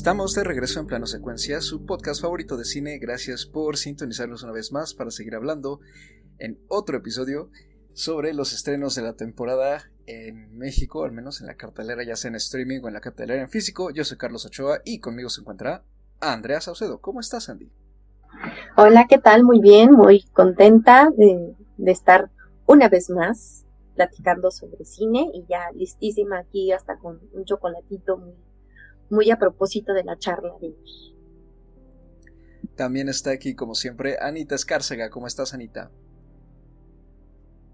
Estamos de regreso en Plano Secuencia, su podcast favorito de cine. Gracias por sintonizarnos una vez más para seguir hablando en otro episodio sobre los estrenos de la temporada en México, al menos en la cartelera, ya sea en streaming o en la cartelera en físico. Yo soy Carlos Ochoa y conmigo se encuentra Andrea Saucedo. ¿Cómo estás, Andy? Hola, ¿qué tal? Muy bien, muy contenta de, estar una vez más platicando sobre cine y ya listísima aquí hasta con un chocolatito muy muy a propósito de la charla de hoy. También está aquí, como siempre, Anita Escárcega. ¿Cómo estás, Anita?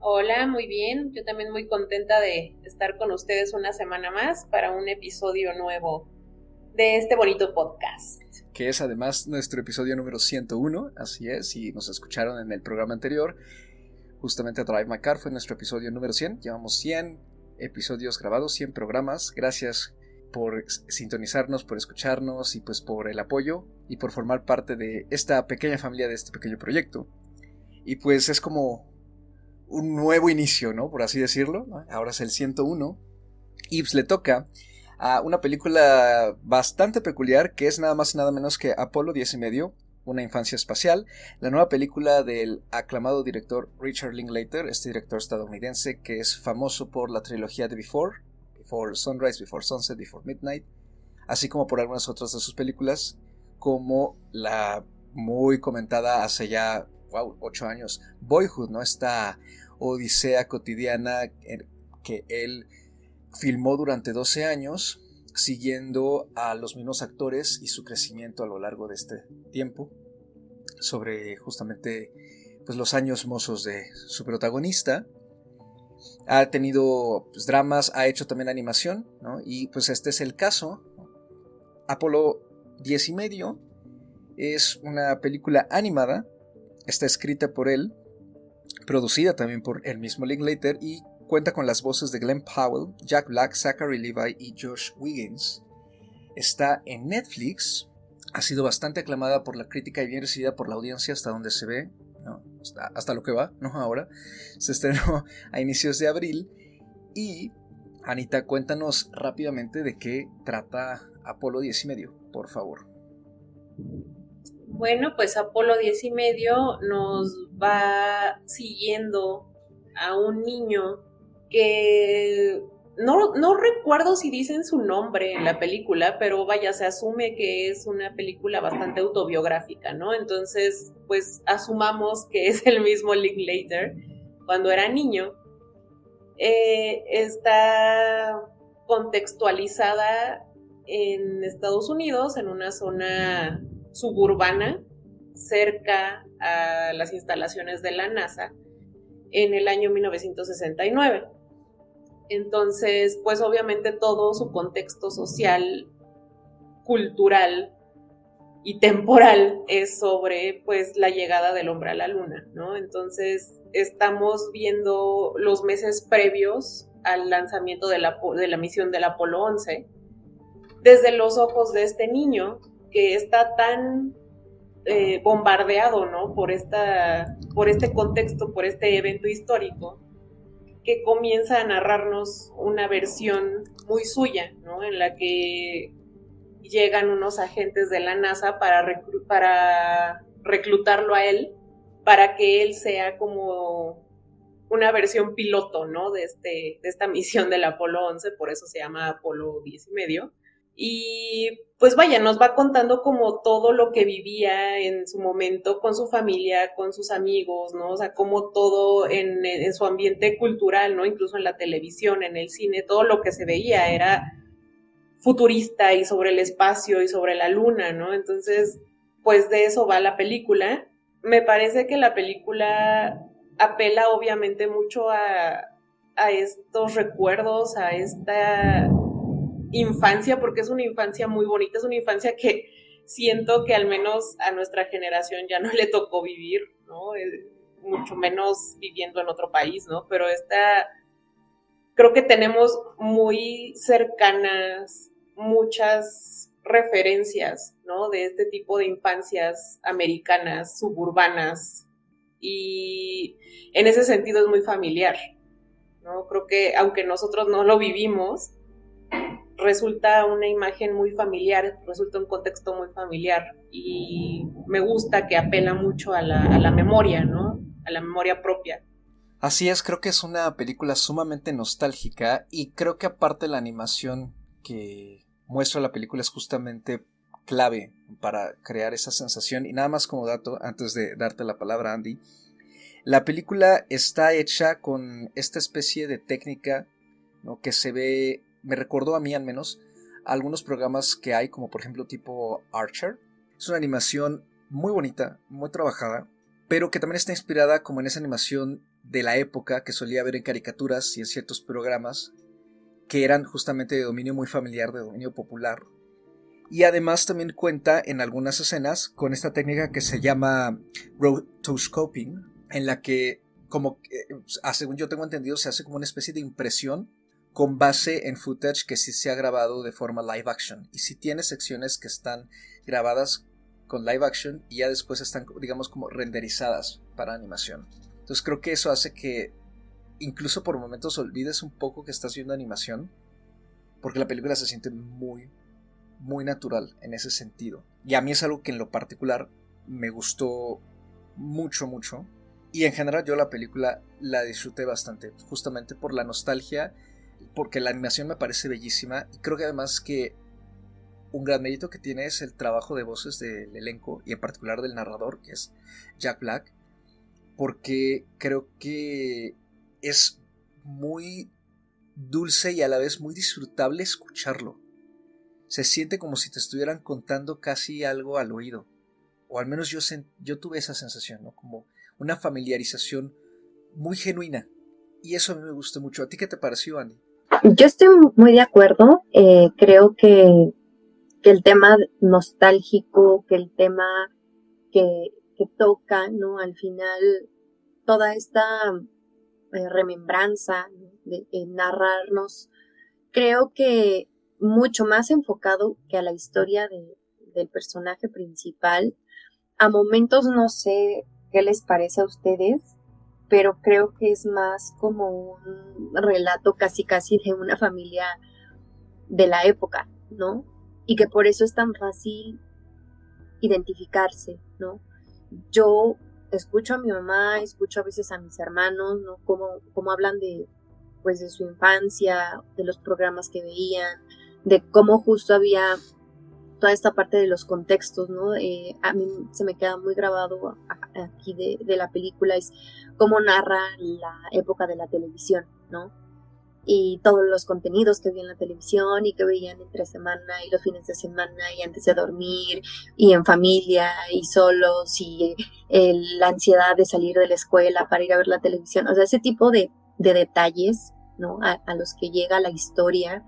Hola, muy bien. Yo también muy contenta de estar con ustedes una semana más para un episodio nuevo de este bonito podcast. Que es además nuestro episodio número 101, así es, y nos escucharon en el programa anterior. Justamente Drive My Car fue nuestro episodio número 100. Llevamos 100 episodios grabados, 100 programas. Gracias por sintonizarnos, por escucharnos y pues por el apoyo y por formar parte de esta pequeña familia, de este pequeño proyecto. Y pues es como un nuevo inicio, ¿no? Por así decirlo. Ahora es el 101. Y pues le toca a una película bastante peculiar que es nada más y nada menos que Apolo 10 y medio, una infancia espacial, la nueva película del aclamado director Richard Linklater, este director estadounidense que es famoso por la trilogía de Before, Before Sunrise, Before Sunset, Before Midnight, así como por algunas otras de sus películas, como la muy comentada hace ya, wow, ocho años, Boyhood, ¿no? Esta odisea cotidiana que él filmó durante 12 años, siguiendo a los mismos actores y su crecimiento a lo largo de este tiempo, sobre justamente pues, los años mozos de su protagonista ha tenido pues, dramas, ha hecho también animación. Y pues este es el caso. Apolo 10 y medio es una película animada, está escrita por él, producida también por el mismo Linklater y cuenta con las voces de Glenn Powell, Jack Black, Zachary Levi y Josh Wiggins. Está en Netflix, ha sido bastante aclamada por la crítica y bien recibida por la audiencia hasta donde se ve hasta, lo que va, ¿no? Ahora se estrenó a inicios de abril y Anita, cuéntanos rápidamente de qué trata Apolo 10 y medio, por favor. Bueno, pues Apolo 10 y medio nos va siguiendo a un niño que no, recuerdo si dicen su nombre en la película, pero vaya, se asume que es una película bastante autobiográfica, ¿no? Entonces, pues asumamos que es el mismo Linklater cuando era niño. Eh, está contextualizada en Estados Unidos, en una zona suburbana, cerca a las instalaciones de la NASA, en el año 1969. Entonces, pues obviamente todo su contexto social, cultural y temporal es sobre pues la llegada del hombre a la luna, ¿no? Entonces, estamos viendo los meses previos al lanzamiento de la, de la misión del Apolo 11 desde los ojos de este niño que está tan eh, bombardeado, ¿no? Por, esta, por este contexto, por este evento histórico, que comienza a narrarnos una versión muy suya, ¿no? En la que llegan unos agentes de la NASA para, reclutarlo a él, para que él sea como una versión piloto, ¿no? De, este, de esta misión del Apolo 11, por eso se llama Apolo 10 y medio. Y pues vaya, nos va contando como todo lo que vivía en su momento con su familia, con sus amigos, ¿no? O sea, como todo en, en, su ambiente cultural, ¿no? Incluso en la televisión, en el cine, todo lo que se veía era futurista y sobre el espacio y sobre la luna, ¿no? Entonces, pues de eso va la película. Me parece que la película apela obviamente mucho a, a estos recuerdos, a esta infancia, porque es una infancia muy bonita, es una infancia que siento que al menos a nuestra generación ya no le tocó vivir, ¿no? Eh, mucho menos viviendo en otro país, ¿no? Pero esta, creo que tenemos muy cercanas muchas referencias, ¿no? De este tipo de infancias americanas, suburbanas, y en ese sentido es muy familiar, ¿no? Creo que aunque nosotros no lo vivimos, resulta una imagen muy familiar, resulta un contexto muy familiar y me gusta que apela mucho a la, a la memoria, ¿no? A la memoria propia. Así es, creo que es una película sumamente nostálgica y creo que aparte la animación que muestra la película es justamente clave para crear esa sensación y nada más como dato antes de darte la palabra Andy la película está hecha con esta especie de técnica ¿no? que se ve me recordó a mí al menos algunos programas que hay, como por ejemplo tipo Archer. Es una animación muy bonita, muy trabajada, pero que también está inspirada como en esa animación de la época que solía ver en caricaturas y en ciertos programas que eran justamente de dominio muy familiar, de dominio popular. Y además también cuenta en algunas escenas con esta técnica que se llama rotoscoping, en la que, como según yo tengo entendido, se hace como una especie de impresión con base en footage que sí se ha grabado de forma live action. Y si tiene secciones que están grabadas con live action y ya después están, digamos, como renderizadas para animación. Entonces creo que eso hace que incluso por momentos olvides un poco que estás viendo animación, porque la película se siente muy, muy natural en ese sentido. Y a mí es algo que en lo particular me gustó mucho, mucho. Y en general yo la película la disfruté bastante, justamente por la nostalgia porque la animación me parece bellísima y creo que además que un gran mérito que tiene es el trabajo de voces del elenco y en particular del narrador que es Jack Black porque creo que es muy dulce y a la vez muy disfrutable escucharlo. Se siente como si te estuvieran contando casi algo al oído. O al menos yo, yo tuve esa sensación, ¿no? Como una familiarización muy genuina. Y eso a mí me gustó mucho. ¿A ti qué te pareció, Andy? Yo estoy muy de acuerdo. Eh, creo que, el tema nostálgico, que el tema que, toca, ¿no? Al final, toda esta eh, remembranza de, narrarnos, creo que mucho más enfocado que a la historia del personaje principal. A momentos no sé qué les parece a ustedes, pero creo que es más como un relato casi casi de una familia de la época, ¿no? Y que por eso es tan fácil identificarse, ¿no? Yo escucho a mi mamá, escucho a veces a mis hermanos, ¿no? Como, como hablan de, pues, de su infancia, de los programas que veían, de cómo justo había toda esta parte de los contextos, ¿no? Eh, a mí se me queda muy grabado aquí de, la película es cómo narra la época de la televisión, ¿no? Y todos los contenidos que veían en la televisión y que veían entre semana y los fines de semana y antes de dormir y en familia y solos y la ansiedad de salir de la escuela para ir a ver la televisión, o sea, ese tipo de, detalles, ¿no? a los que llega la historia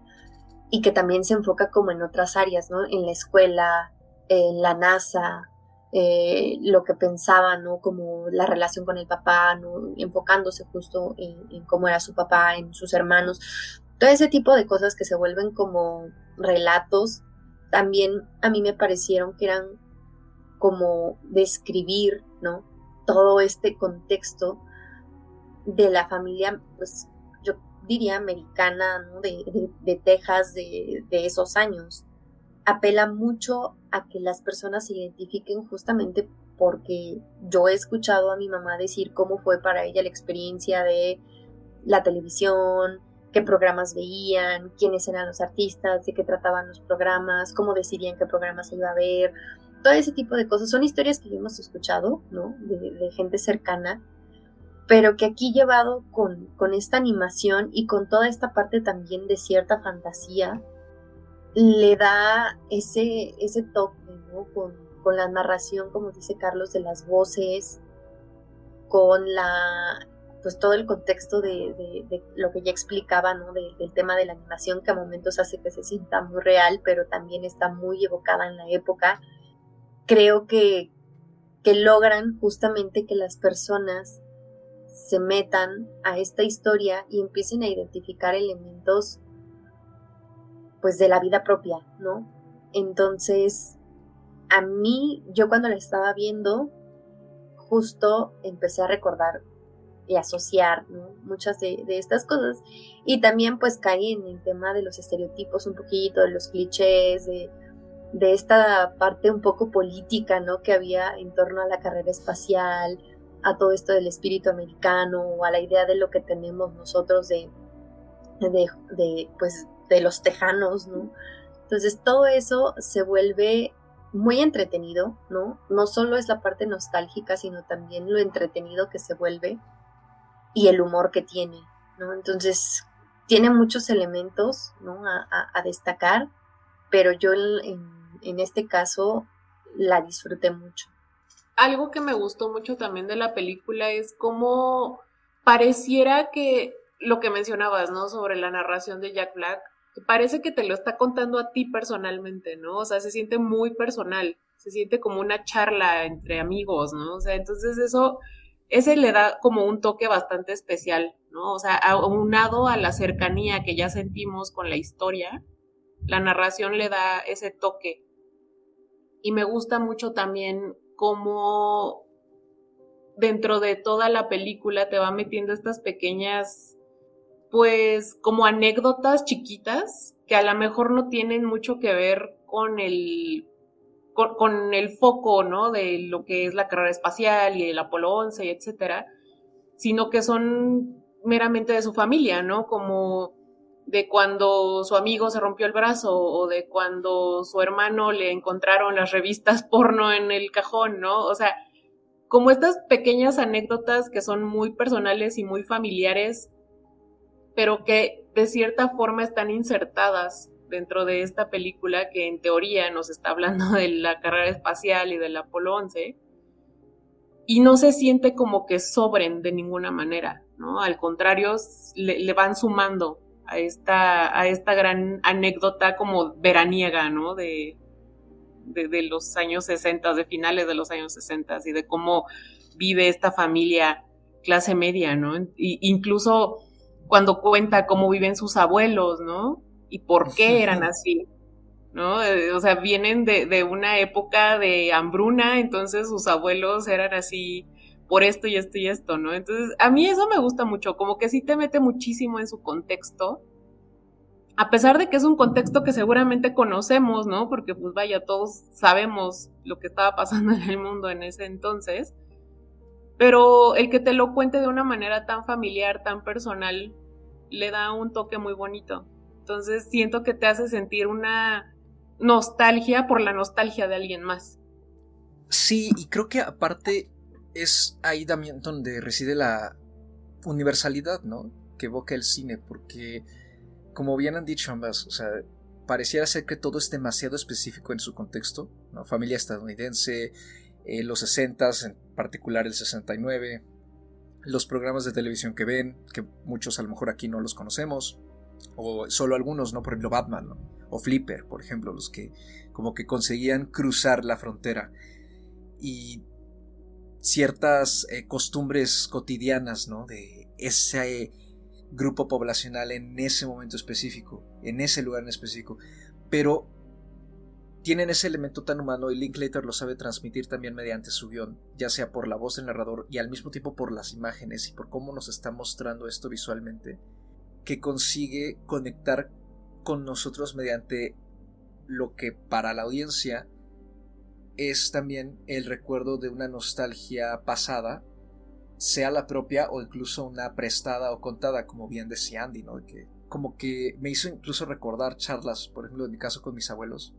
y que también se enfoca como en otras áreas, ¿no? En la escuela, en la NASA, eh, lo que pensaba, ¿no? Como la relación con el papá, ¿no? Enfocándose justo en, cómo era su papá, en sus hermanos. Todo ese tipo de cosas que se vuelven como relatos, también a mí me parecieron que eran como describir, ¿no? Todo este contexto de la familia, pues diría, americana, de, Texas de, esos años. Apela mucho a que las personas se identifiquen justamente porque yo he escuchado a mi mamá decir cómo fue para ella la experiencia de la televisión, qué programas veían, quiénes eran los artistas, de qué trataban los programas, cómo decidían qué programas iba a ver, todo ese tipo de cosas. Son historias que hemos escuchado, ¿no? de gente cercana pero que aquí llevado con, con esta animación y con toda esta parte también de cierta fantasía, le da ese, ese toque, ¿no? Con, con, la narración, como dice Carlos, de las voces, con la pues todo el contexto de, de, lo que ya explicaba, ¿no? del tema de la animación, que a momentos hace que se sienta muy real, pero también está muy evocada en la época. Creo que, que logran justamente que las personas se metan a esta historia y empiecen a identificar elementos pues de la vida propia, ¿no? Entonces, a mí, yo cuando la estaba viendo, justo empecé a recordar y asociar muchas de, estas cosas. Y también pues cae en el tema de los estereotipos un poquito, de los clichés, de, de esta parte un poco política ¿no? que había en torno a la carrera espacial, a todo esto del espíritu americano, o a la idea de lo que tenemos nosotros de, de, pues, de los tejanos, ¿no? Entonces todo eso se vuelve muy entretenido, ¿no? No solo es la parte nostálgica, sino también lo entretenido que se vuelve y el humor que tiene, ¿no? Entonces, tiene muchos elementos, ¿no? A, destacar, pero yo en este caso la disfruté mucho. Algo que me gustó mucho también de la película es cómo pareciera que lo que mencionabas, ¿no? Sobre la narración de Jack Black, parece que te lo está contando a ti personalmente, ¿no? O sea, se siente muy personal, se siente como una charla entre amigos, ¿no? O sea, entonces eso, ese le da como un toque bastante especial, ¿no? O sea, aunado a la cercanía que ya sentimos con la historia, la narración le da ese toque. Y me gusta mucho también cómo dentro de toda la película te va metiendo estas pequeñas pues como anécdotas chiquitas que a lo mejor no tienen mucho que ver con el con, el foco, ¿no? De lo que es la carrera espacial y el Apolo 11 y etcétera, sino que son meramente de su familia, ¿no? Como de cuando su amigo se rompió el brazo o de cuando su hermano le encontraron las revistas porno en el cajón, ¿no? O sea, como estas pequeñas anécdotas que son muy personales y muy familiares pero que de cierta forma están insertadas dentro de esta película que en teoría nos está hablando de la carrera espacial y del Apolo 11 y no se siente como que sobren de ninguna manera, ¿no? Al contrario, le, van sumando a esta, a esta gran anécdota como veraniega, ¿no? De, de, los años 60, de finales de los años 60 y de cómo vive esta familia clase media, ¿no? incluso cuando cuenta cómo viven sus abuelos, ¿no? Y por qué eran así, ¿no? Eh, o sea, vienen de, una época de hambruna, entonces sus abuelos eran así por esto y esto y esto, ¿no? Entonces, a mí eso me gusta mucho, como que sí te mete muchísimo en su contexto, a pesar de que es un contexto que seguramente conocemos, ¿no? Porque pues vaya, todos sabemos lo que estaba pasando en el mundo en ese entonces, pero el que te lo cuente de una manera tan familiar, tan personal, le da un toque muy bonito. Entonces siento que te hace sentir una nostalgia por la nostalgia de alguien más. Sí, y creo que aparte es ahí también donde reside la universalidad, ¿no? Que evoca el cine, porque como bien han dicho ambas, o sea, pareciera ser que todo es demasiado específico en su contexto. Familia estadounidense, eh, los 60 en particular el 69, los programas de televisión que ven, que muchos a lo mejor aquí no los conocemos, o solo algunos, ¿no? Por ejemplo, Batman, O Flipper, por ejemplo, los que como que conseguían cruzar la frontera. Y ciertas eh, costumbres cotidianas, ¿no? De ese grupo poblacional en ese momento específico, en ese lugar en específico. Pero tienen ese elemento tan humano y Linklater lo sabe transmitir también mediante su guion, ya sea por la voz del narrador y al mismo tiempo por las imágenes y por cómo nos está mostrando esto visualmente, que consigue conectar con nosotros mediante lo que para la audiencia es también el recuerdo de una nostalgia pasada, sea la propia o incluso una prestada o contada, como bien decía Andy, ¿no? Que como que me hizo incluso recordar charlas, por ejemplo, en mi caso con mis abuelos,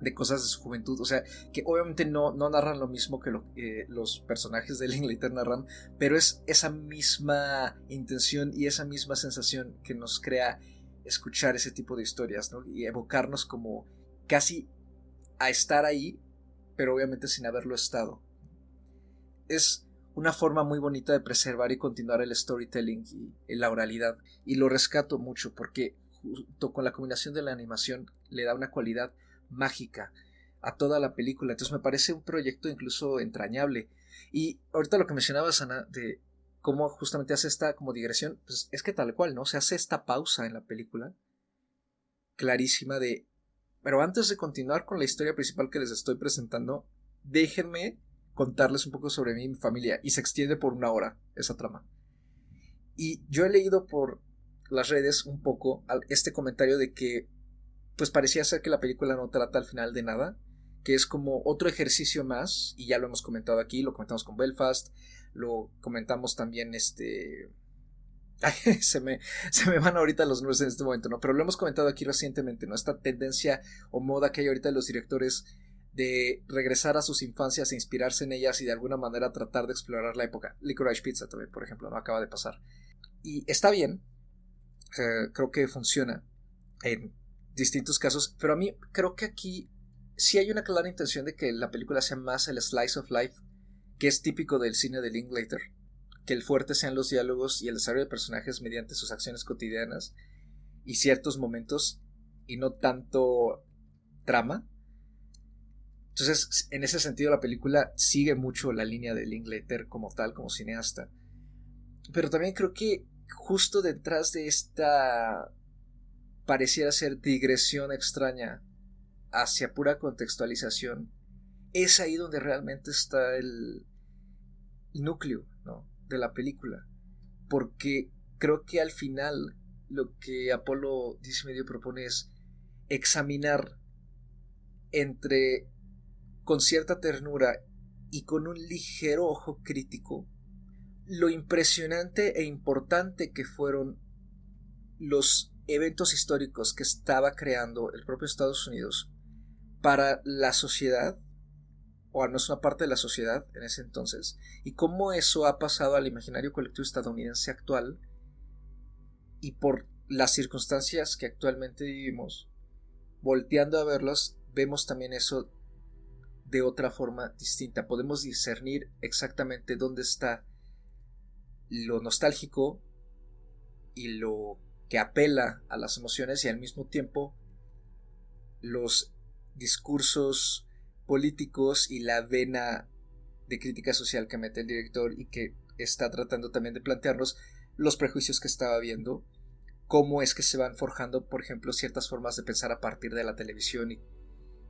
de cosas de su juventud. O sea, que obviamente no, no narran lo mismo que lo, los personajes de Linklater narran, pero es esa misma intención y esa misma sensación que nos crea escuchar ese tipo de historias, ¿no? Y evocarnos como casi a estar ahí, pero obviamente sin haberlo estado. Es una forma muy bonita de preservar y continuar el storytelling y la oralidad. Y lo rescato mucho porque junto con la combinación de la animación le da una cualidad mágica a toda la película. Entonces me parece un proyecto incluso entrañable. Y ahorita lo que mencionabas, Ana, de cómo justamente hace esta como digresión, pues es que tal cual, ¿no? Se hace esta pausa en la película clarísima de... Pero antes de continuar con la historia principal que les estoy presentando, déjenme contarles un poco sobre mí y mi familia. Y se extiende por una hora esa trama. Y yo he leído por las redes un poco este comentario de que pues parecía ser que la película no trata al final de nada, que es como otro ejercicio más, y ya lo hemos comentado aquí, lo comentamos con Belfast, lo comentamos también este... se, me, se me van ahorita los nombres en este momento, ¿no? Pero lo hemos comentado aquí recientemente, ¿no? Esta tendencia o moda que hay ahorita de los directores de regresar a sus infancias e inspirarse en ellas y de alguna manera tratar de explorar la época. Licorice Pizza también, por ejemplo, no acaba de pasar. Y está bien, eh, creo que funciona en distintos casos, pero a mí creo que aquí sí hay una clara intención de que la película sea más el slice of life que es típico del cine de Linklater, que el fuerte sean los diálogos y el desarrollo de personajes mediante sus acciones cotidianas y ciertos momentos y no tanto trama. Entonces, en ese sentido, la película sigue mucho la línea de Linklater como tal, como cineasta. Pero también creo que justo detrás de esta pareciera ser digresión extraña hacia pura contextualización, es ahí donde realmente está el núcleo de la película. Porque creo que al final lo que Apolo 10 medio propone es examinar entre con cierta ternura y con un ligero ojo crítico lo impresionante e importante que fueron los eventos históricos que estaba creando el propio Estados Unidos para la sociedad, o al menos una parte de la sociedad en ese entonces, y cómo eso ha pasado al imaginario colectivo estadounidense actual, y por las circunstancias que actualmente vivimos, volteando a verlos, vemos también eso de otra forma distinta. Podemos discernir exactamente dónde está lo nostálgico y lo que apela a las emociones y al mismo tiempo los discursos políticos y la vena de crítica social que mete el director y que está tratando también de plantearnos los prejuicios que estaba viendo, cómo es que se van forjando, por ejemplo, ciertas formas de pensar a partir de la televisión y,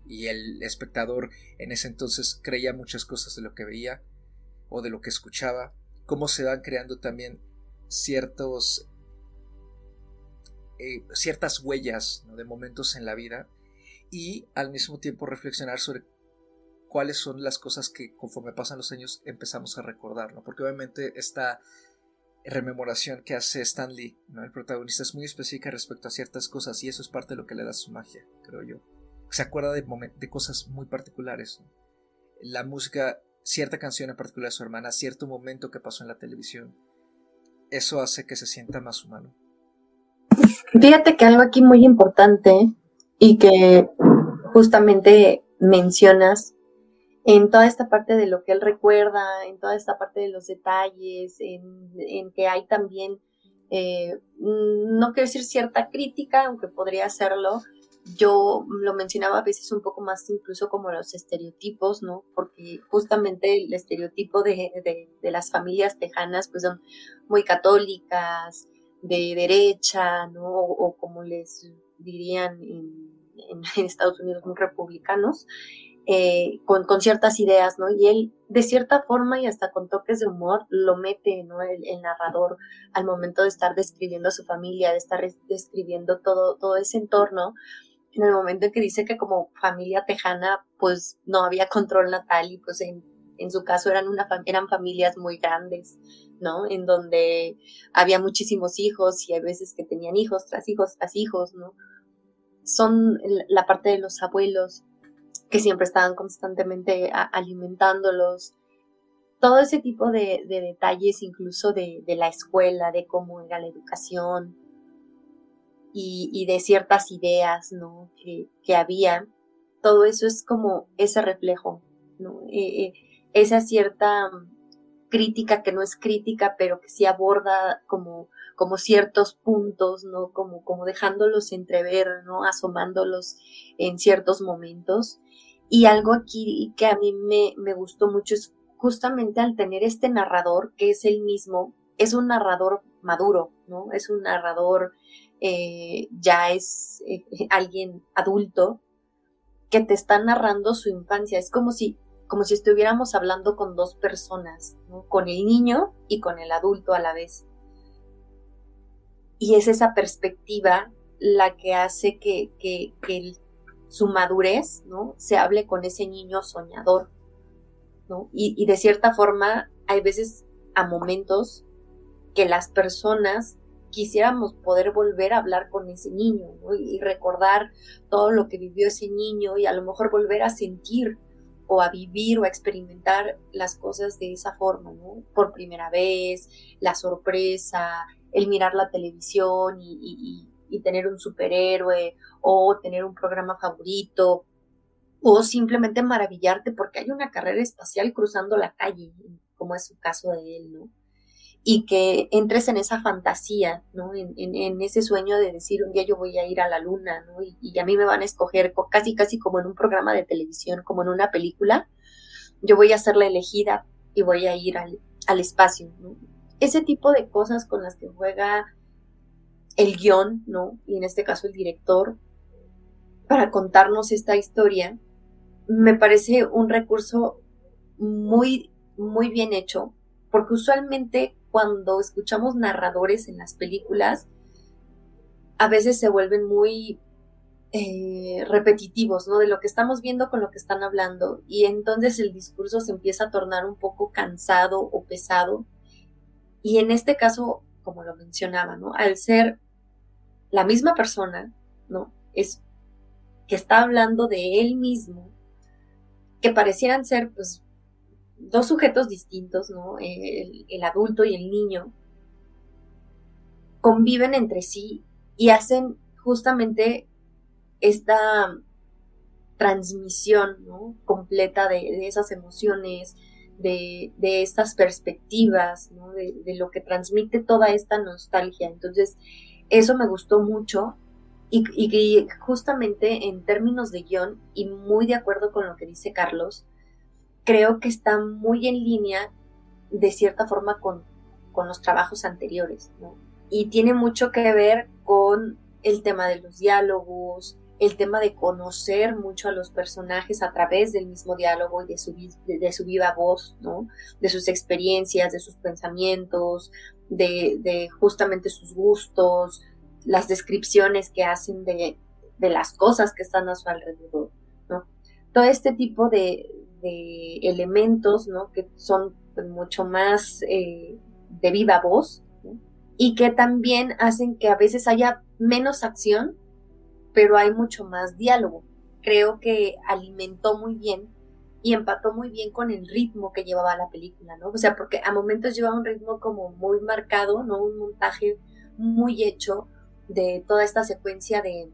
y el espectador en ese entonces creía muchas cosas de lo que veía o de lo que escuchaba, cómo se van creando también ciertos eh, ciertas huellas de momentos en la vida y al mismo tiempo reflexionar sobre cuáles son las cosas que conforme pasan los años empezamos a recordar, ¿no? Porque obviamente esta rememoración que hace Stanley, ¿no? El protagonista es muy específica respecto a ciertas cosas y eso es parte de lo que le da su magia, creo yo. Se acuerda de, de cosas muy particulares. La música, cierta canción en particular de su hermana, cierto momento que pasó en la televisión, eso hace que se sienta más humano. Fíjate que algo aquí muy importante y que justamente mencionas en toda esta parte de lo que él recuerda, en toda esta parte de los detalles, en, que hay también, eh, no quiero decir cierta crítica, aunque podría hacerlo, yo lo mencionaba a veces un poco más incluso como los estereotipos, ¿no? Porque justamente el estereotipo de, de las familias tejanas pues son muy católicas, de derecha, ¿no? O, como les dirían en, Estados Unidos, muy republicanos, eh, con, ciertas ideas, ¿no? Y él, de cierta forma y hasta con toques de humor, lo mete, ¿no? El, narrador al momento de estar describiendo a su familia, de estar describiendo todo, todo ese entorno, en el momento en que dice que como familia tejana, pues no había control natal y pues en, en su caso eran, una, eran familias muy grandes, ¿no? En donde había muchísimos hijos y hay veces que tenían hijos tras hijos tras hijos, ¿no? Son la parte de los abuelos que siempre estaban constantemente alimentándolos. Todo ese tipo de, detalles, incluso de, la escuela, de cómo era la educación y, de ciertas ideas, ¿no? Que, había. Todo eso es como ese reflejo, ¿no? Eh, eh, esa cierta crítica que no es crítica, pero que sí aborda como, como ciertos puntos, ¿no? Como, como dejándolos entrever, ¿no? Asomándolos en ciertos momentos. Y algo aquí que a mí me, me gustó mucho es justamente al tener este narrador, que es el mismo, es un narrador maduro, ¿no? Es un narrador, eh, ya es eh, alguien adulto, que te está narrando su infancia. Es como si como si estuviéramos hablando con dos personas, con el niño y con el adulto a la vez. y es esa perspectiva la que hace que, que, su madurez, ¿no? Se hable con ese niño soñador, ¿no? Y, de cierta forma, hay veces a momentos que las personas quisiéramos poder volver a hablar con ese niño y recordar todo lo que vivió ese niño y a lo mejor volver a sentir o a vivir o a experimentar las cosas de esa forma, ¿no? Por primera vez, la sorpresa, el mirar la televisión y tener un superhéroe o tener un programa favorito o simplemente maravillarte porque hay una carrera espacial cruzando la calle, como es su caso de él, ¿no? y que entres en esa fantasía, ¿no? En, ese sueño de decir un día yo voy a ir a la luna, ¿no? Y, a mí me van a escoger casi, casi como en un programa de televisión, como en una película, yo voy a ser la elegida y voy a ir al, al espacio. Ese tipo de cosas con las que juega el guion, ¿no? Y en este caso el director, para contarnos esta historia, me parece un recurso muy, muy bien hecho, porque usualmente cuando escuchamos narradores en las películas, a veces se vuelven muy eh, repetitivos, ¿no? De lo que estamos viendo con lo que están hablando. Y entonces el discurso se empieza a tornar un poco cansado o pesado. Y en este caso, como lo mencionaba, ¿no? Al ser la misma persona, ¿no? Es que está hablando de él mismo, que parecieran ser, pues, dos sujetos distintos, ¿no? El, adulto y el niño, conviven entre sí y hacen justamente esta transmisión ¿no? completa de, esas emociones, de, estas perspectivas, ¿no? de, lo que transmite toda esta nostalgia. Entonces, eso me gustó mucho y, y, justamente en términos de guion y muy de acuerdo con lo que dice Carlos, creo que está muy en línea de cierta forma con, con los trabajos anteriores. Y tiene mucho que ver con el tema de los diálogos, el tema de conocer mucho a los personajes a través del mismo diálogo y de su, de, su viva voz, ¿no? De sus experiencias, de sus pensamientos, de, de justamente sus gustos, las descripciones que hacen de, de, las cosas que están a su alrededor, ¿no? Todo este tipo de, de elementos, ¿no? Que son pues, mucho más eh, de viva voz y que también hacen que a veces haya menos acción, pero hay mucho más diálogo. Creo que alimentó muy bien y empató muy bien con el ritmo que llevaba la película, ¿no? O sea, porque a momentos lleva un ritmo como muy marcado, ¿no? Un montaje muy hecho de toda esta secuencia de,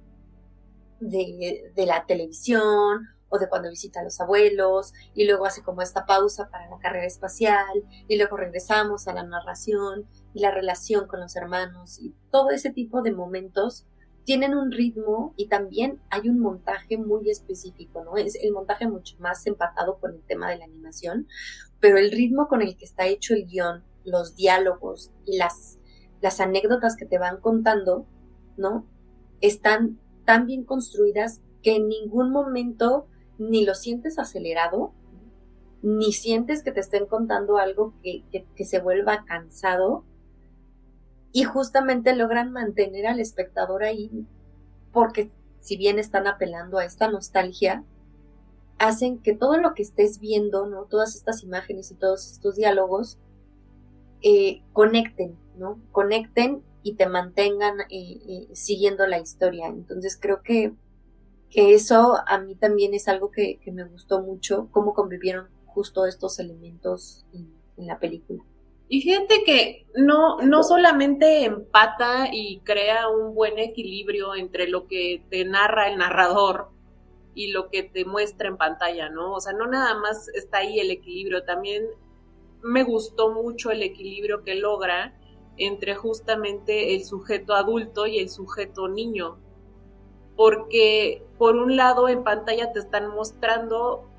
de, de la televisión o de cuando visita a los abuelos, y luego hace como esta pausa para la carrera espacial, y luego regresamos a la narración y la relación con los hermanos, y todo ese tipo de momentos tienen un ritmo y también hay un montaje muy específico, ¿no? Es el montaje mucho más empatado con el tema de la animación, pero el ritmo con el que está hecho el guion, los diálogos y las, las anécdotas que te van contando, ¿no? Están tan bien construidas que en ningún momento ni lo sientes acelerado, ni sientes que te estén contando algo que, se vuelva cansado y justamente logran mantener al espectador ahí porque si bien están apelando a esta nostalgia, hacen que todo lo que estés viendo, ¿no? Todas estas imágenes y todos estos diálogos eh, conecten, ¿no? Conecten y te mantengan eh, eh, siguiendo la historia. Entonces creo que que eso a mí también es algo que, me gustó mucho, cómo convivieron justo estos elementos en, la película. Y fíjate que no, no solamente empata y crea un buen equilibrio entre lo que te narra el narrador y lo que te muestra en pantalla, ¿no? O sea, no nada más está ahí el equilibrio, también me gustó mucho el equilibrio que logra entre justamente el sujeto adulto y el sujeto niño, porque por un lado en pantalla te están mostrando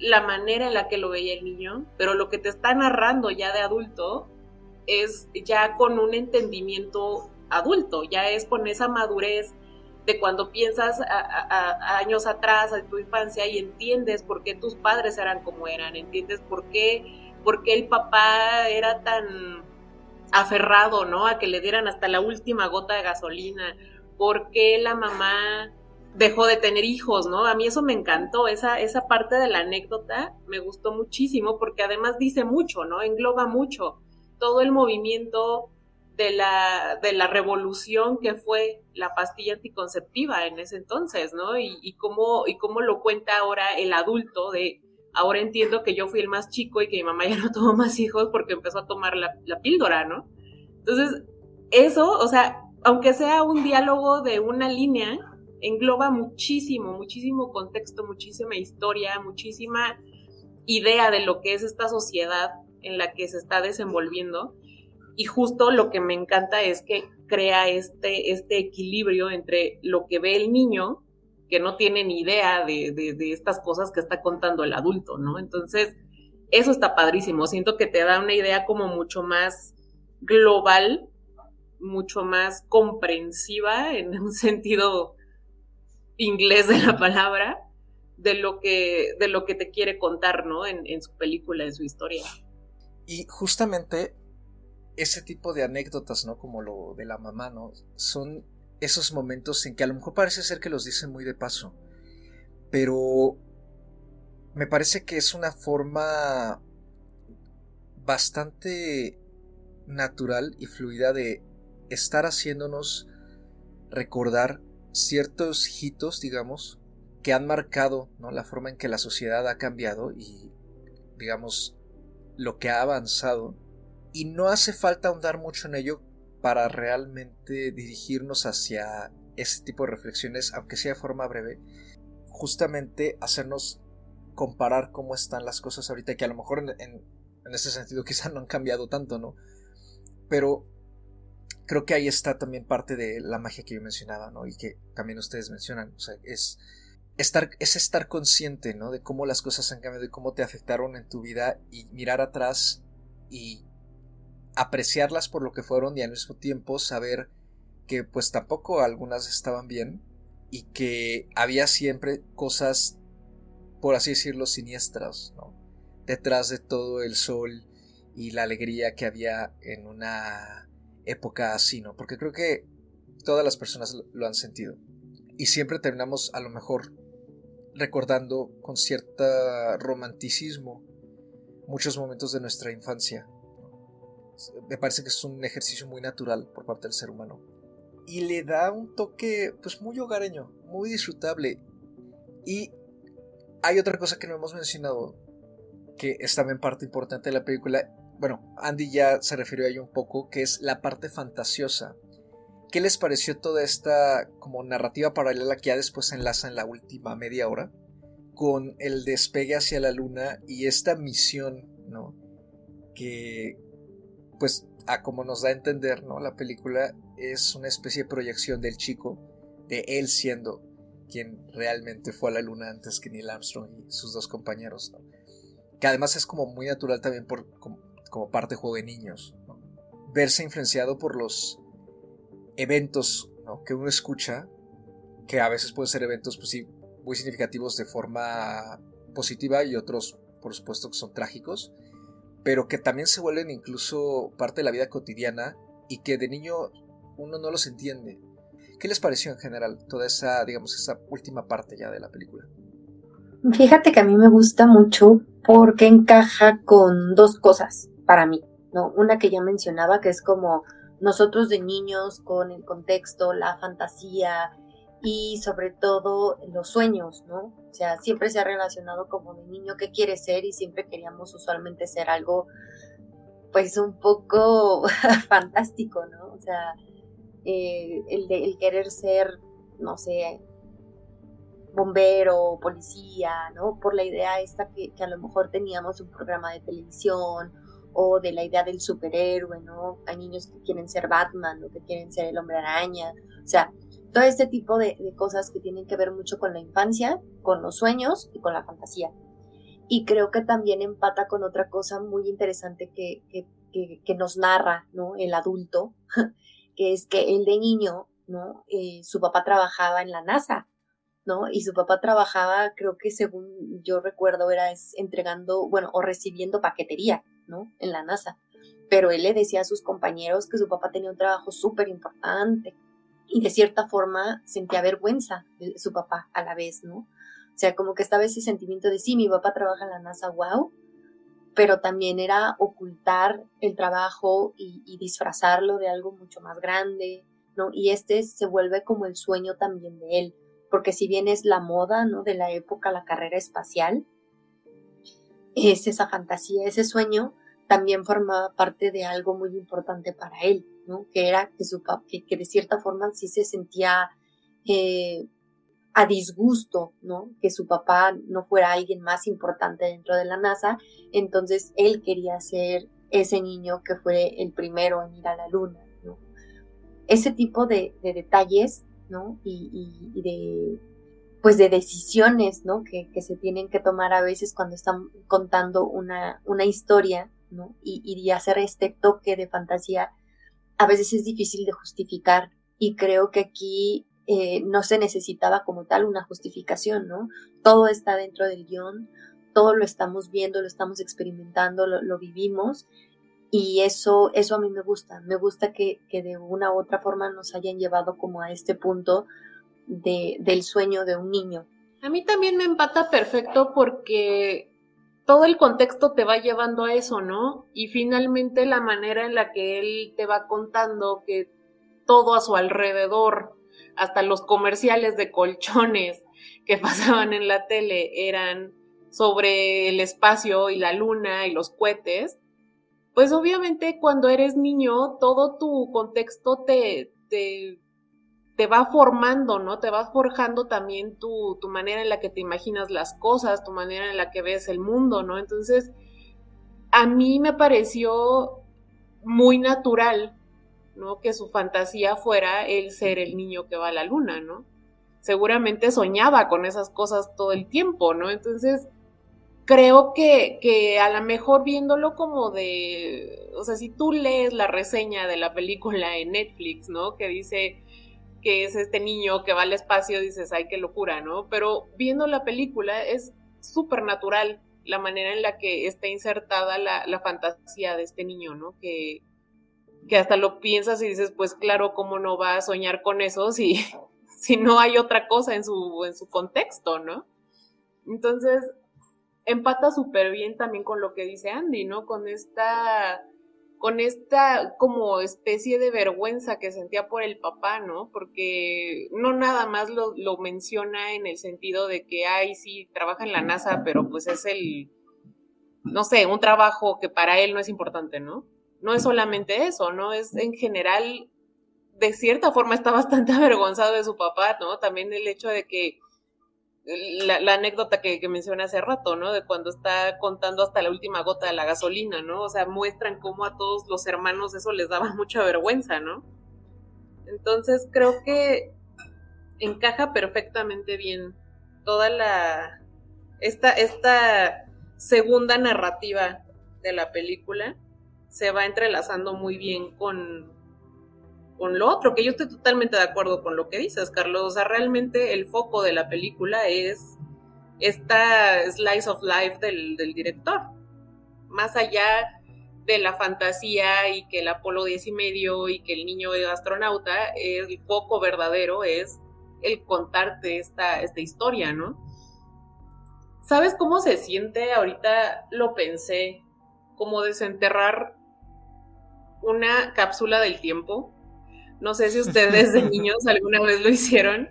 la manera en la que lo veía el niño, pero lo que te está narrando ya de adulto es ya con un entendimiento adulto, ya es con esa madurez de cuando piensas a, años atrás, en tu infancia, y entiendes por qué tus padres eran como eran, entiendes por qué, por qué el papá era tan aferrado, ¿no? A que le dieran hasta la última gota de gasolina. ¿Por qué la mamá dejó de tener hijos, ¿no? A mí eso me encantó, esa, esa parte de la anécdota me gustó muchísimo porque además dice mucho, ¿no? Engloba mucho todo el movimiento de la, de la revolución que fue la pastilla anticonceptiva en ese entonces, ¿no? Y, cómo, y cómo lo cuenta ahora el adulto de, ahora entiendo que yo fui el más chico y que mi mamá ya no tuvo más hijos porque empezó a tomar la, la píldora, ¿no? Entonces, eso, o sea, aunque sea un diálogo de una línea, engloba muchísimo, muchísimo contexto, muchísima historia, muchísima idea de lo que es esta sociedad en la que se está desenvolviendo. Y justo lo que me encanta es que crea este, este equilibrio entre lo que ve el niño, que no tiene ni idea de, de estas cosas que está contando el adulto, ¿no? Entonces, eso está padrísimo. Siento que te da una idea como mucho más global, mucho más comprensiva en un sentido inglés de la palabra, de lo que, de lo que te quiere contar, ¿no? En, su película, en su historia. Y justamente ese tipo de anécdotas, ¿no? Como lo de la mamá, ¿no? Son esos momentos en que a lo mejor parece ser que los dicen muy de paso, pero me parece que es una forma bastante natural y fluida de estar haciéndonos recordar ciertos hitos, digamos, que han marcado ¿no? la forma en que la sociedad ha cambiado y, digamos, lo que ha avanzado. Y no hace falta ahondar mucho en ello para realmente dirigirnos hacia ese tipo de reflexiones, aunque sea de forma breve, justamente hacernos comparar cómo están las cosas ahorita, que a lo mejor en, en, en ese sentido quizá no han cambiado tanto, ¿no? Pero creo que ahí está también parte de la magia que yo mencionaba, ¿no? Y que también ustedes mencionan, o sea, es estar, es estar consciente, ¿no? De cómo las cosas han cambiado y cómo te afectaron en tu vida y mirar atrás y apreciarlas por lo que fueron y al mismo tiempo saber que pues tampoco algunas estaban bien y que había siempre cosas, por así decirlo, siniestras, ¿no? Detrás de todo el sol y la alegría que había en una época así, ¿no? Porque creo que todas las personas lo han sentido. Y siempre terminamos a lo mejor recordando con cierto romanticismo muchos momentos de nuestra infancia. Me parece que es un ejercicio muy natural por parte del ser humano. Y le da un toque pues muy hogareño, muy disfrutable. Y hay otra cosa que no hemos mencionado, que es también parte importante de la película, bueno, Andy ya se refirió a ello un poco, que es la parte fantasiosa. ¿Qué les pareció toda esta como narrativa paralela que ya después enlaza en la última media hora con el despegue hacia la luna y esta misión, ¿no? Que, pues, a como nos da a entender, ¿no? La película es una especie de proyección del chico, de él siendo quien realmente fue a la luna antes que Neil Armstrong y sus dos compañeros. Que además es como muy natural también por, parte de juego de niños. Verse influenciado por los eventos que uno escucha, que a veces pueden ser eventos pues, sí, muy significativos de forma positiva y otros, por supuesto, que son trágicos, pero que también se vuelven incluso parte de la vida cotidiana y que de niño uno no los entiende. ¿Qué les pareció en general toda esa, digamos, esa última parte ya de la película? Fíjate que a mí me gusta mucho porque encaja con dos cosas para mí, ¿no? Una que ya mencionaba, que es como nosotros de niños con el contexto, la fantasía y sobre todo los sueños, ¿no? O sea, siempre se ha relacionado como de niño qué quiere ser y siempre queríamos usualmente ser algo pues un poco fantástico, ¿no? O sea, eh, el, de, el querer ser, no sé, bombero, policía, ¿no? Por la idea esta que, que, a lo mejor teníamos un programa de televisión o de la idea del superhéroe, ¿no? Hay niños que quieren ser Batman o que quieren ser el hombre araña, o sea, todo este tipo de, cosas que tienen que ver mucho con la infancia, con los sueños y con la fantasía. Y creo que también empata con otra cosa muy interesante que, que, nos narra, ¿no? El adulto, que es que él de niño, ¿no? Eh, su papá trabajaba en la NASA, ¿no? Y su papá trabajaba, creo que según yo recuerdo, era entregando, bueno, o recibiendo paquetería, ¿no? En la NASA. pero él le decía a sus compañeros que su papá tenía un trabajo súper importante y de cierta forma sentía vergüenza de su papá a la vez, ¿no? O sea, como que estaba ese sentimiento de sí, mi papá trabaja en la NASA, wow, pero también era ocultar el trabajo y, disfrazarlo de algo mucho más grande, ¿no? Y este se vuelve como el sueño también de él, porque si bien es la moda, ¿no? De la época, la carrera espacial, es esa fantasía, ese sueño, también formaba parte de algo muy importante para él, ¿no? Que era que, su, que, que de cierta forma sí se sentía eh, a disgusto, ¿no? Que su papá no fuera alguien más importante dentro de la NASA, entonces él quería ser ese niño que fue el primero en ir a la luna. Ese tipo de, detalles, ¿no? Y, de, pues de decisiones, ¿no? Que, se tienen que tomar a veces cuando están contando una, una historia, Y, y hacer este toque de fantasía, a veces es difícil de justificar. Y creo que aquí eh, no se necesitaba como tal una justificación, ¿no? Todo está dentro del guion, todo lo estamos viendo, lo estamos experimentando, lo, vivimos y eso, eso a mí me gusta, me gusta que, de una u otra forma nos hayan llevado como a este punto de, del sueño de un niño. A mí también me empata perfecto porque todo el contexto te va llevando a eso, ¿no? Y finalmente la manera en la que él te va contando que todo a su alrededor hasta los comerciales de colchones que pasaban en la tele eran sobre el espacio y la luna y los cohetes, pues obviamente cuando eres niño todo tu contexto te, te, va formando, ¿no? Te va forjando también tu, tu manera en la que te imaginas las cosas, tu manera en la que ves el mundo, ¿no? Entonces, a mí me pareció muy natural ¿no? Que su fantasía fuera el ser el niño que va a la luna, ¿no? Seguramente soñaba con esas cosas todo el tiempo, ¿no? Entonces, creo que, que a lo mejor viéndolo como de, o sea, si tú lees la reseña de la película en Netflix, ¿no? Que dice que es este niño que va al espacio, dices, ay, qué locura, ¿no? Pero viendo la película es súper natural la manera en la que está insertada la, la fantasía de este niño, ¿no? Que, que hasta lo piensas y dices, pues claro, ¿cómo no va a soñar con eso si, si no hay otra cosa en su, en su contexto, ¿no? Entonces, empata súper bien también con lo que dice Andy, ¿no? Con esta, con esta como especie de vergüenza que sentía por el papá, ¿no? Porque no nada más lo, lo menciona en el sentido de que, ay, sí, trabaja en la NASA, pero pues es el, no sé, un trabajo que para él no es importante, ¿no? no es solamente eso, ¿no? Es en general, de cierta forma está bastante avergonzado de su papá, ¿no? También el hecho de que la, anécdota que, que, mencioné hace rato, ¿no? De cuando está contando hasta la última gota de la gasolina, ¿no? O sea, muestran cómo a todos los hermanos eso les daba mucha vergüenza, ¿no? Entonces creo que encaja perfectamente bien toda la esta, esta segunda narrativa de la película se va entrelazando muy bien con, con lo otro, que yo estoy totalmente de acuerdo con lo que dices, Carlos. O sea, realmente el foco de la película es esta slice of life del, director. Más allá de la fantasía y que el Apolo 10 y medio y que el niño es astronauta, el foco verdadero es el contarte esta, esta historia, ¿no? ¿Sabes cómo se siente? Ahorita lo pensé, como desenterrar una cápsula del tiempo. No sé si ustedes de niños alguna vez lo hicieron.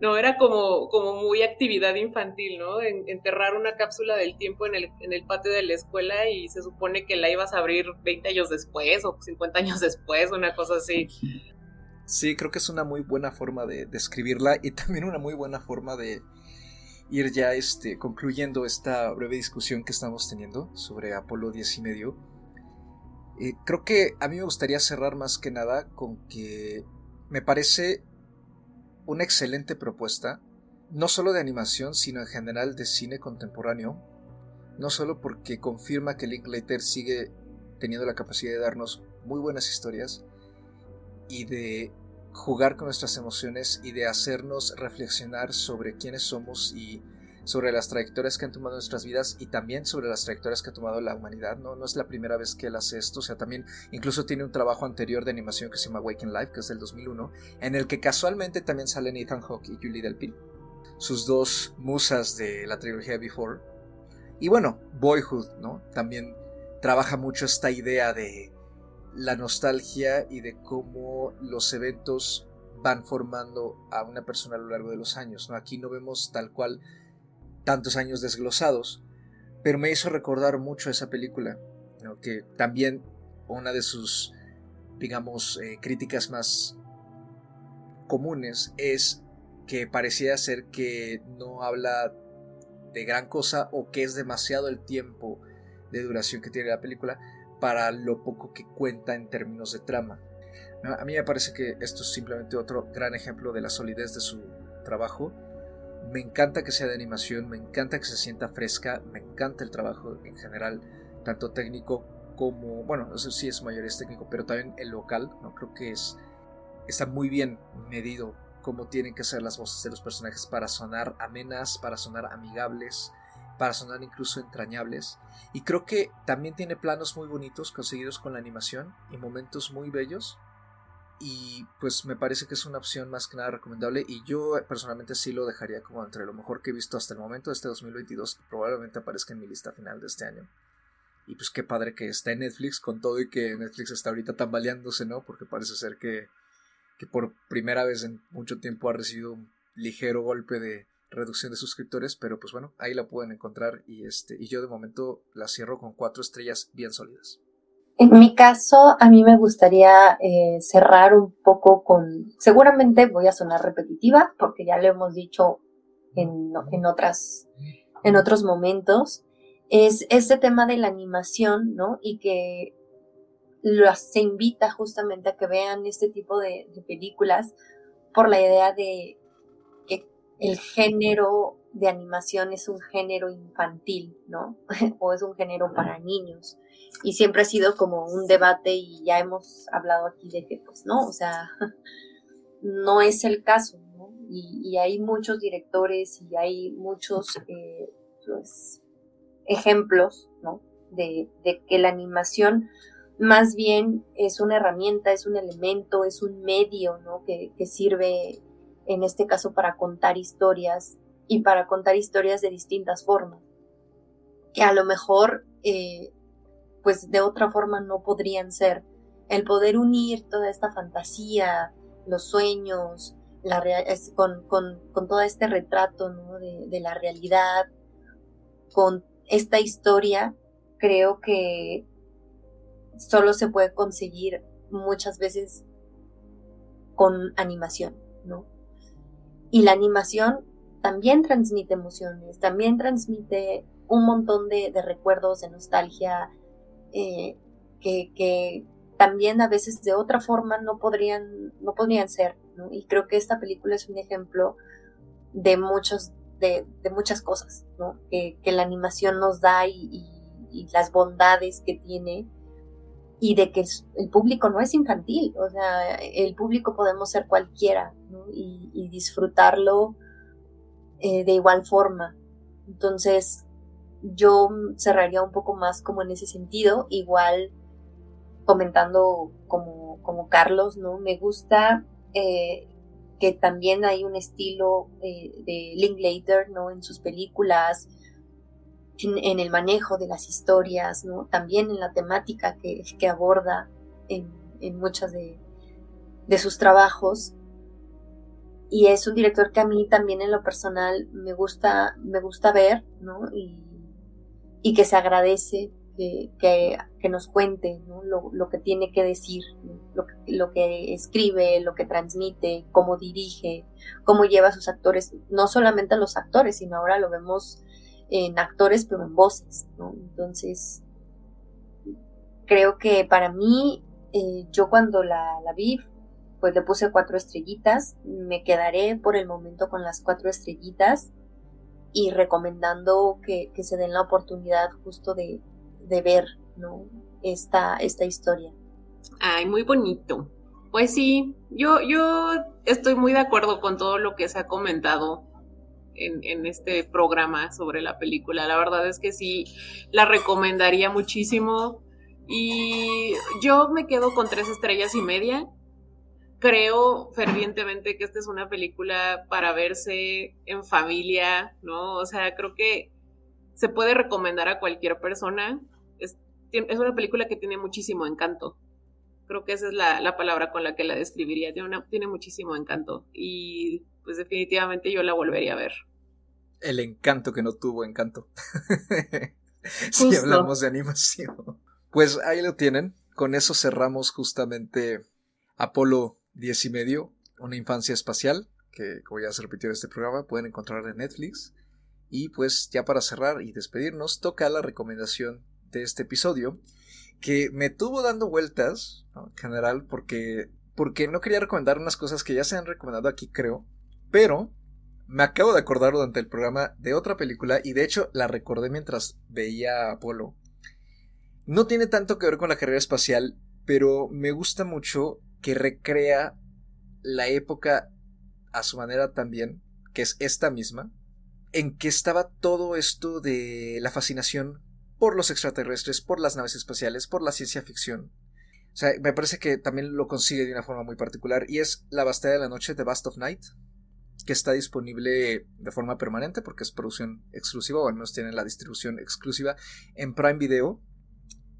No, era como, como muy actividad infantil, ¿no? enterrar una cápsula del tiempo en el, en el patio de la escuela y se supone que la ibas a abrir 20 años después o 50 años después, una cosa así. Sí, creo que es una muy buena forma de describirla y también una muy buena forma de ir ya este, concluyendo esta breve discusión que estamos teniendo sobre Apolo 10 y medio. Eh, creo que a mí me gustaría cerrar más que nada con que me parece una excelente propuesta, no solo de animación, sino en general de cine contemporáneo, no solo porque confirma que Linklater sigue teniendo la capacidad de darnos muy buenas historias y de jugar con nuestras emociones y de hacernos reflexionar sobre quiénes somos y sobre las trayectorias que han tomado nuestras vidas y también sobre las trayectorias que ha tomado la humanidad. No, no es la primera vez que él hace esto, o sea, también incluso tiene un trabajo anterior de animación que se llama Waking Life, que es del 2001, en el que casualmente también salen Ethan Hawke y Julie Delpy, sus dos musas de la trilogía Before. Y bueno, Boyhood, ¿no? También trabaja mucho esta idea de la nostalgia y de cómo los eventos van formando a una persona a lo largo de los años. ¿no? Aquí no vemos tal cual tantos años desglosados, pero me hizo recordar mucho esa película, que también una de sus, digamos, eh, críticas más comunes es que parecía ser que no habla de gran cosa o que es demasiado el tiempo de duración que tiene la película para lo poco que cuenta en términos de trama. A mí me parece que esto es simplemente otro gran ejemplo de la solidez de su trabajo. Me encanta que sea de animación, me encanta que se sienta fresca, me encanta el trabajo en general, tanto técnico como, bueno, eso sí es mayor es técnico, pero también el local, ¿no? Creo que es, está muy bien medido cómo tienen que ser las voces de los personajes para sonar amenas, para sonar amigables, para sonar incluso entrañables. Y creo que también tiene planos muy bonitos conseguidos con la animación y momentos muy bellos y pues me parece que es una opción más que nada recomendable y yo personalmente sí lo dejaría como entre lo mejor que he visto hasta el momento de este 2022 y probablemente aparezca en mi lista final de este año. Y pues qué padre que está en Netflix con todo y que Netflix está ahorita tambaleándose, ¿no? Porque parece ser que, que por primera vez en mucho tiempo ha recibido un ligero golpe de reducción de suscriptores, pero pues bueno, ahí la pueden encontrar y este y yo de momento la cierro con cuatro estrellas bien sólidas. En mi caso, a mí me gustaría eh, cerrar un poco con, seguramente voy a sonar repetitiva, porque ya lo hemos dicho en, en, otras, en otros momentos, es este tema de la animación, ¿no? Y que se invita justamente a que vean este tipo de, películas por la idea de el género de animación es un género infantil, ¿no? o es un género para niños y siempre ha sido como un debate y ya hemos hablado aquí de que pues no, o sea, no es el caso, ¿no? Y, hay muchos directores y hay muchos eh, pues, ejemplos, ¿no? De, que la animación más bien es una herramienta, es un elemento, es un medio, ¿no? Que, sirve en este caso para contar historias y para contar historias de distintas formas. Que a lo mejor eh, pues de otra forma no podrían ser. El poder unir toda esta fantasía, los sueños, con, con, con, todo este retrato de, la realidad, con esta historia, creo que solo se puede conseguir muchas veces con animación. Y la animación también transmite emociones, también transmite un montón de, de recuerdos, de nostalgia, eh, que, también a veces de otra forma no podrían, no podrían ser. Y creo que esta película es un ejemplo de, muchos, de, muchas cosas que, la animación nos da y, las bondades que tiene y de que el, público no es infantil, o sea, el público podemos ser cualquiera y, disfrutarlo eh, de igual forma. Entonces, yo cerraría un poco más como en ese sentido, igual comentando como, como Carlos, ¿no? Me gusta eh, que también hay un estilo eh, de Linklater, ¿no? En sus películas, en, el manejo de las historias. También en la temática que, aborda en, en muchas de, sus trabajos. Y es un director que a mí también en lo personal me gusta me gusta ver y que se agradece que, nos cuente lo, que tiene que decir, lo, que escribe, lo que transmite, cómo dirige, cómo lleva a sus actores, no solamente a los actores, sino ahora lo vemos en actores, pero en voces. Entonces, creo que para mí, eh, yo cuando la, la vi, pues le puse cuatro estrellitas, me quedaré por el momento con las cuatro estrellitas y recomendando que, se den la oportunidad justo de, ver ¿no? esta, esta historia. Ay, muy bonito. Pues sí, yo, yo estoy muy de acuerdo con todo lo que se ha comentado. En, este programa sobre la película. La verdad es que sí, la recomendaría muchísimo. Y yo me quedo con tres estrellas y media. Creo fervientemente que esta es una película para verse en familia, ¿no? O sea, creo que se puede recomendar a cualquier persona. Es, es una película que tiene muchísimo encanto. Creo que esa es la, palabra con la que la describiría. Tiene, tiene muchísimo encanto. Y pues definitivamente yo la volvería a ver. El encanto que no tuvo encanto. si hablamos de animación. Pues ahí lo tienen. Con eso cerramos justamente Apolo 10 y medio, una infancia espacial, que como ya se repitió en este programa, pueden encontrar en Netflix. Y pues ya para cerrar y despedirnos, toca la recomendación de este episodio, que me tuvo dando vueltas, en general, porque, porque no quería recomendar unas cosas que ya se han recomendado aquí, creo, pero me acabo de acordar durante el programa de otra película y de hecho la recordé mientras veía Apolo. No tiene tanto que ver con la carrera espacial, pero me gusta mucho que recrea la época a su manera también, que es esta misma, en que estaba todo esto de la fascinación por los extraterrestres, por las naves espaciales, por la ciencia ficción. O sea, me parece que también lo consigue de una forma muy particular y es La Bastilla de la Noche de Bast of Night, que está disponible de forma permanente porque es producción exclusiva o al menos tiene la distribución exclusiva en Prime Video.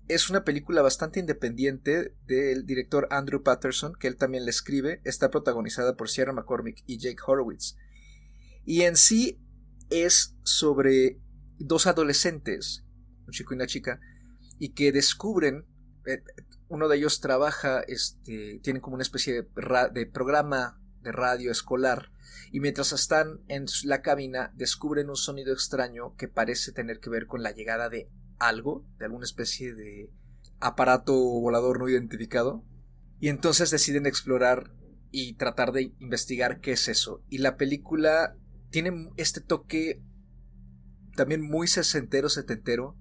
Es una película bastante independiente del director Andrew Patterson, que él también le escribe. Está protagonizada por Sierra McCormick y Jake Horowitz. Y en sí es sobre dos adolescentes, un chico y una chica, y que descubren, eh, uno de ellos trabaja, este, tiene como una especie de, de programa de radio escolar y mientras están en la cabina descubren un sonido extraño que parece tener que ver con la llegada de algo, de alguna especie de aparato volador no identificado, y entonces deciden explorar y tratar de investigar qué es eso. Y la película tiene este toque también muy sesentero, setentero.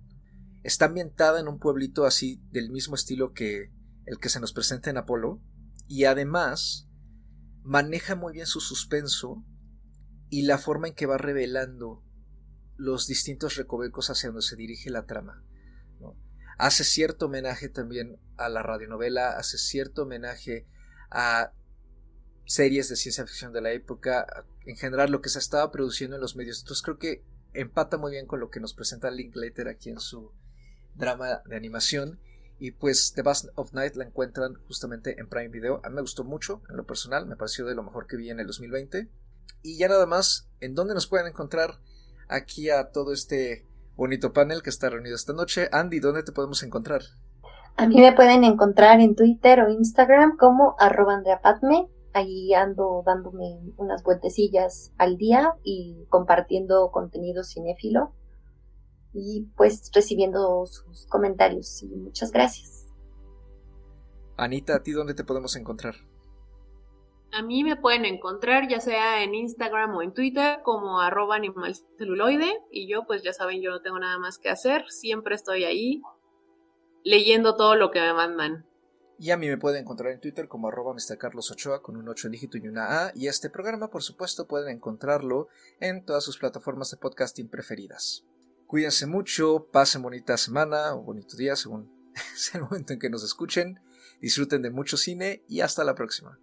Está ambientada en un pueblito así del mismo estilo que el que se nos presenta en Apolo. Y además maneja muy bien su suspenso y la forma en que va revelando los distintos recovecos hacia donde se dirige la trama. Hace cierto homenaje también a la radionovela, hace cierto homenaje a series de ciencia ficción de la época, en general lo que se estaba produciendo en los medios. Entonces creo que empata muy bien con lo que nos presenta Linklater aquí en su drama de animación y pues The Bust of Night la encuentran justamente en Prime Video. A mí me gustó mucho, en lo personal, me pareció de lo mejor que vi en el 2020. Y ya nada más, ¿en dónde nos pueden encontrar aquí a todo este bonito panel que está reunido esta noche? Andy, ¿dónde te podemos encontrar? A mí me pueden encontrar en Twitter o Instagram como arroba andreapatme. Ahí ando dándome unas vueltecillas al día y compartiendo contenido cinéfilo y pues recibiendo sus comentarios y muchas gracias. Anita, ¿a ti dónde te podemos encontrar? A mí me pueden encontrar ya sea en Instagram o en Twitter como arroba animalceluloide y yo pues ya saben yo no tengo nada más que hacer, siempre estoy ahí leyendo todo lo que me mandan. Y a mí me pueden encontrar en Twitter como arroba Carlos Ochoa con un 8 en dígito y una A. Y este programa, por supuesto, pueden encontrarlo en todas sus plataformas de podcasting preferidas. Cuídense mucho, pasen bonita semana o bonito día según sea el momento en que nos escuchen. Disfruten de mucho cine y hasta la próxima.